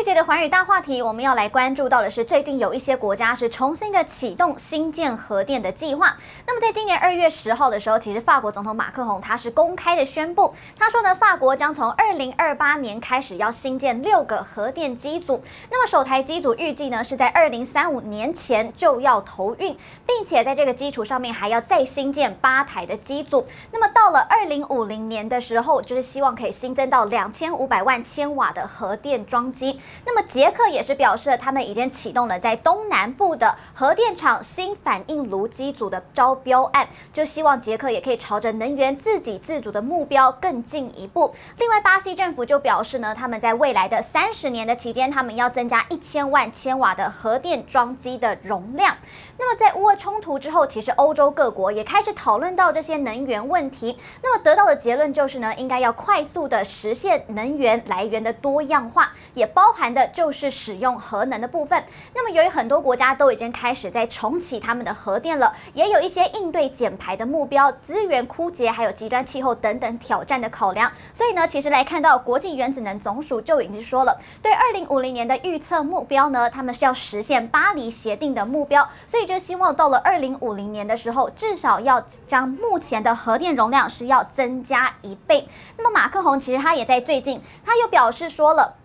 这一节的寰宇大话题，我们要来关注到的是，最近有一些国家是重新的启动新建核电的计划。那么，在今年二月十号的时候，其实法国总统马克宏他是公开的宣布，他说呢，法国将从二零二八年开始要新建六个核电机组。那么，首台机组预计呢是在二零三五年前就要投运，并且在这个基础上面还要再新建八台的机组。那么，到了二零五零年的时候，就是希望可以新增到两千五百万千瓦的核电装机。那么捷克也是表示，他们已经启动了在东南部的核电厂新反应炉机组的招标案，就希望捷克也可以朝着能源自给自足的目标更进一步。另外，巴西政府就表示呢，他们在未来的三十年的期间，他们要增加一千万千瓦的核电装机的容量。那么，在乌俄冲突之后，其实欧洲各国也开始讨论到这些能源问题。那么得到的结论就是呢，应该要快速的实现能源来源的多样化，也包含谈的就是使用核能的部分。那么，由于很多国家都已经开始在重启他们的核电了，也有一些应对减排的目标、资源枯竭，还有极端气候等等挑战的考量。所以呢，其实来看到国际原子能总署就已经说了，对二零五零年的预测目标呢，他们是要实现巴黎协定的目标。所以。就希望到了二零五零年的时候，至少要将目前的核电容量是要增加一倍。那么马克宏其实他也在最近，他又表示说了。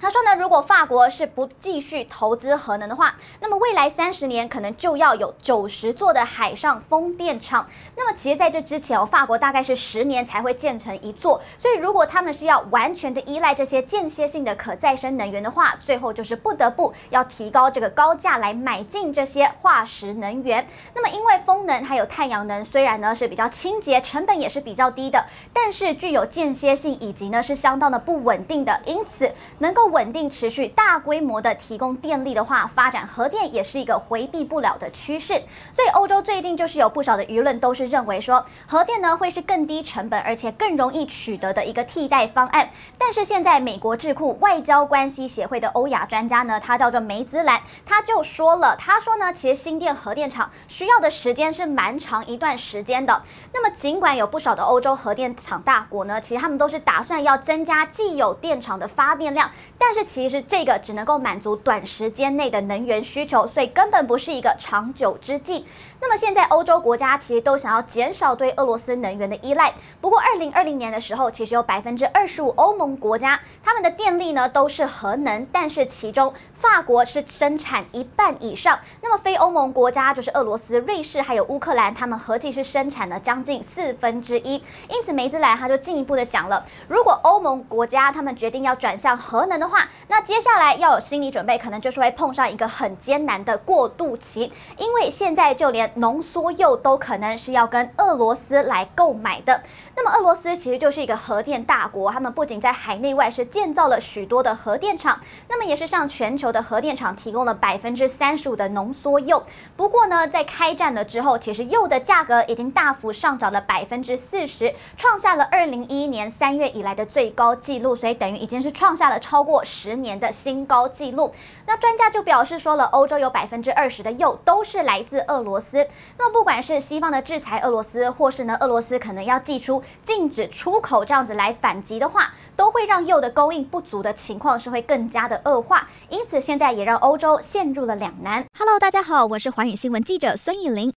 他说呢，如果法国是不继续投资核能的话，那么未来三十年可能就要有九十座的海上风电场。那么其实在这之前哦，法国大概是十年才会建成一座。所以如果他们是要完全的依赖这些间歇性的可再生能源的话，最后就是不得不要提高这个高价来买进这些化石能源。那么因为风能还有太阳能虽然呢是比较清洁，成本也是比较低的，但是具有间歇性以及呢是相当的不稳定的，因此能够。稳定持续大规模的提供电力的话，发展核电也是一个回避不了的趋势。所以欧洲最近就是有不少的舆论都是认为说，核电呢会是更低成本而且更容易取得的一个替代方案。但是现在美国智库外交关系协会的欧亚专家呢，他叫做梅兹兰，他就说了，他说呢，其实新建核电厂需要的时间是蛮长一段时间的。那么尽管有不少的欧洲核电厂大国呢，其实他们都是打算要增加既有电厂的发电量。但是其实这个只能够满足短时间内的能源需求，所以根本不是一个长久之计。那么现在欧洲国家其实都想要减少对俄罗斯能源的依赖。不过二零二零年的时候，其实有百分之二十五欧盟国家他们的电力呢都是核能，但是其中法国是生产一半以上。那么非欧盟国家就是俄罗斯、瑞士还有乌克兰，他们合计是生产了将近四分之一。因此梅兹莱他就进一步的讲了，如果欧盟国家他们决定要转向核能的话，那接下来要有心理准备，可能就是会碰上一个很艰难的过渡期，因为现在就连浓缩铀都可能是要跟俄罗斯来购买的。那么俄罗斯其实就是一个核电大国，他们不仅在海内外是建造了许多的核电厂，那么也是向全球的核电厂提供了百分之三十五的浓缩铀。不过呢，在开战了之后，其实铀的价格已经大幅上涨了百分之四十，创下了二零一一年三月以来的最高纪录，所以等于已经是创下了超过十年的新高纪录。那专家就表示说了，欧洲有百分之二十的铀都是来自俄罗斯。那么不管是西方的制裁俄罗斯，或是呢俄罗斯可能要祭出禁止出口这样子来反击的话，都会让铀的供应不足的情况是会更加的恶化。因此现在也让欧洲陷入了两难。Hello，大家好，我是寰宇新闻记者孙艺玲。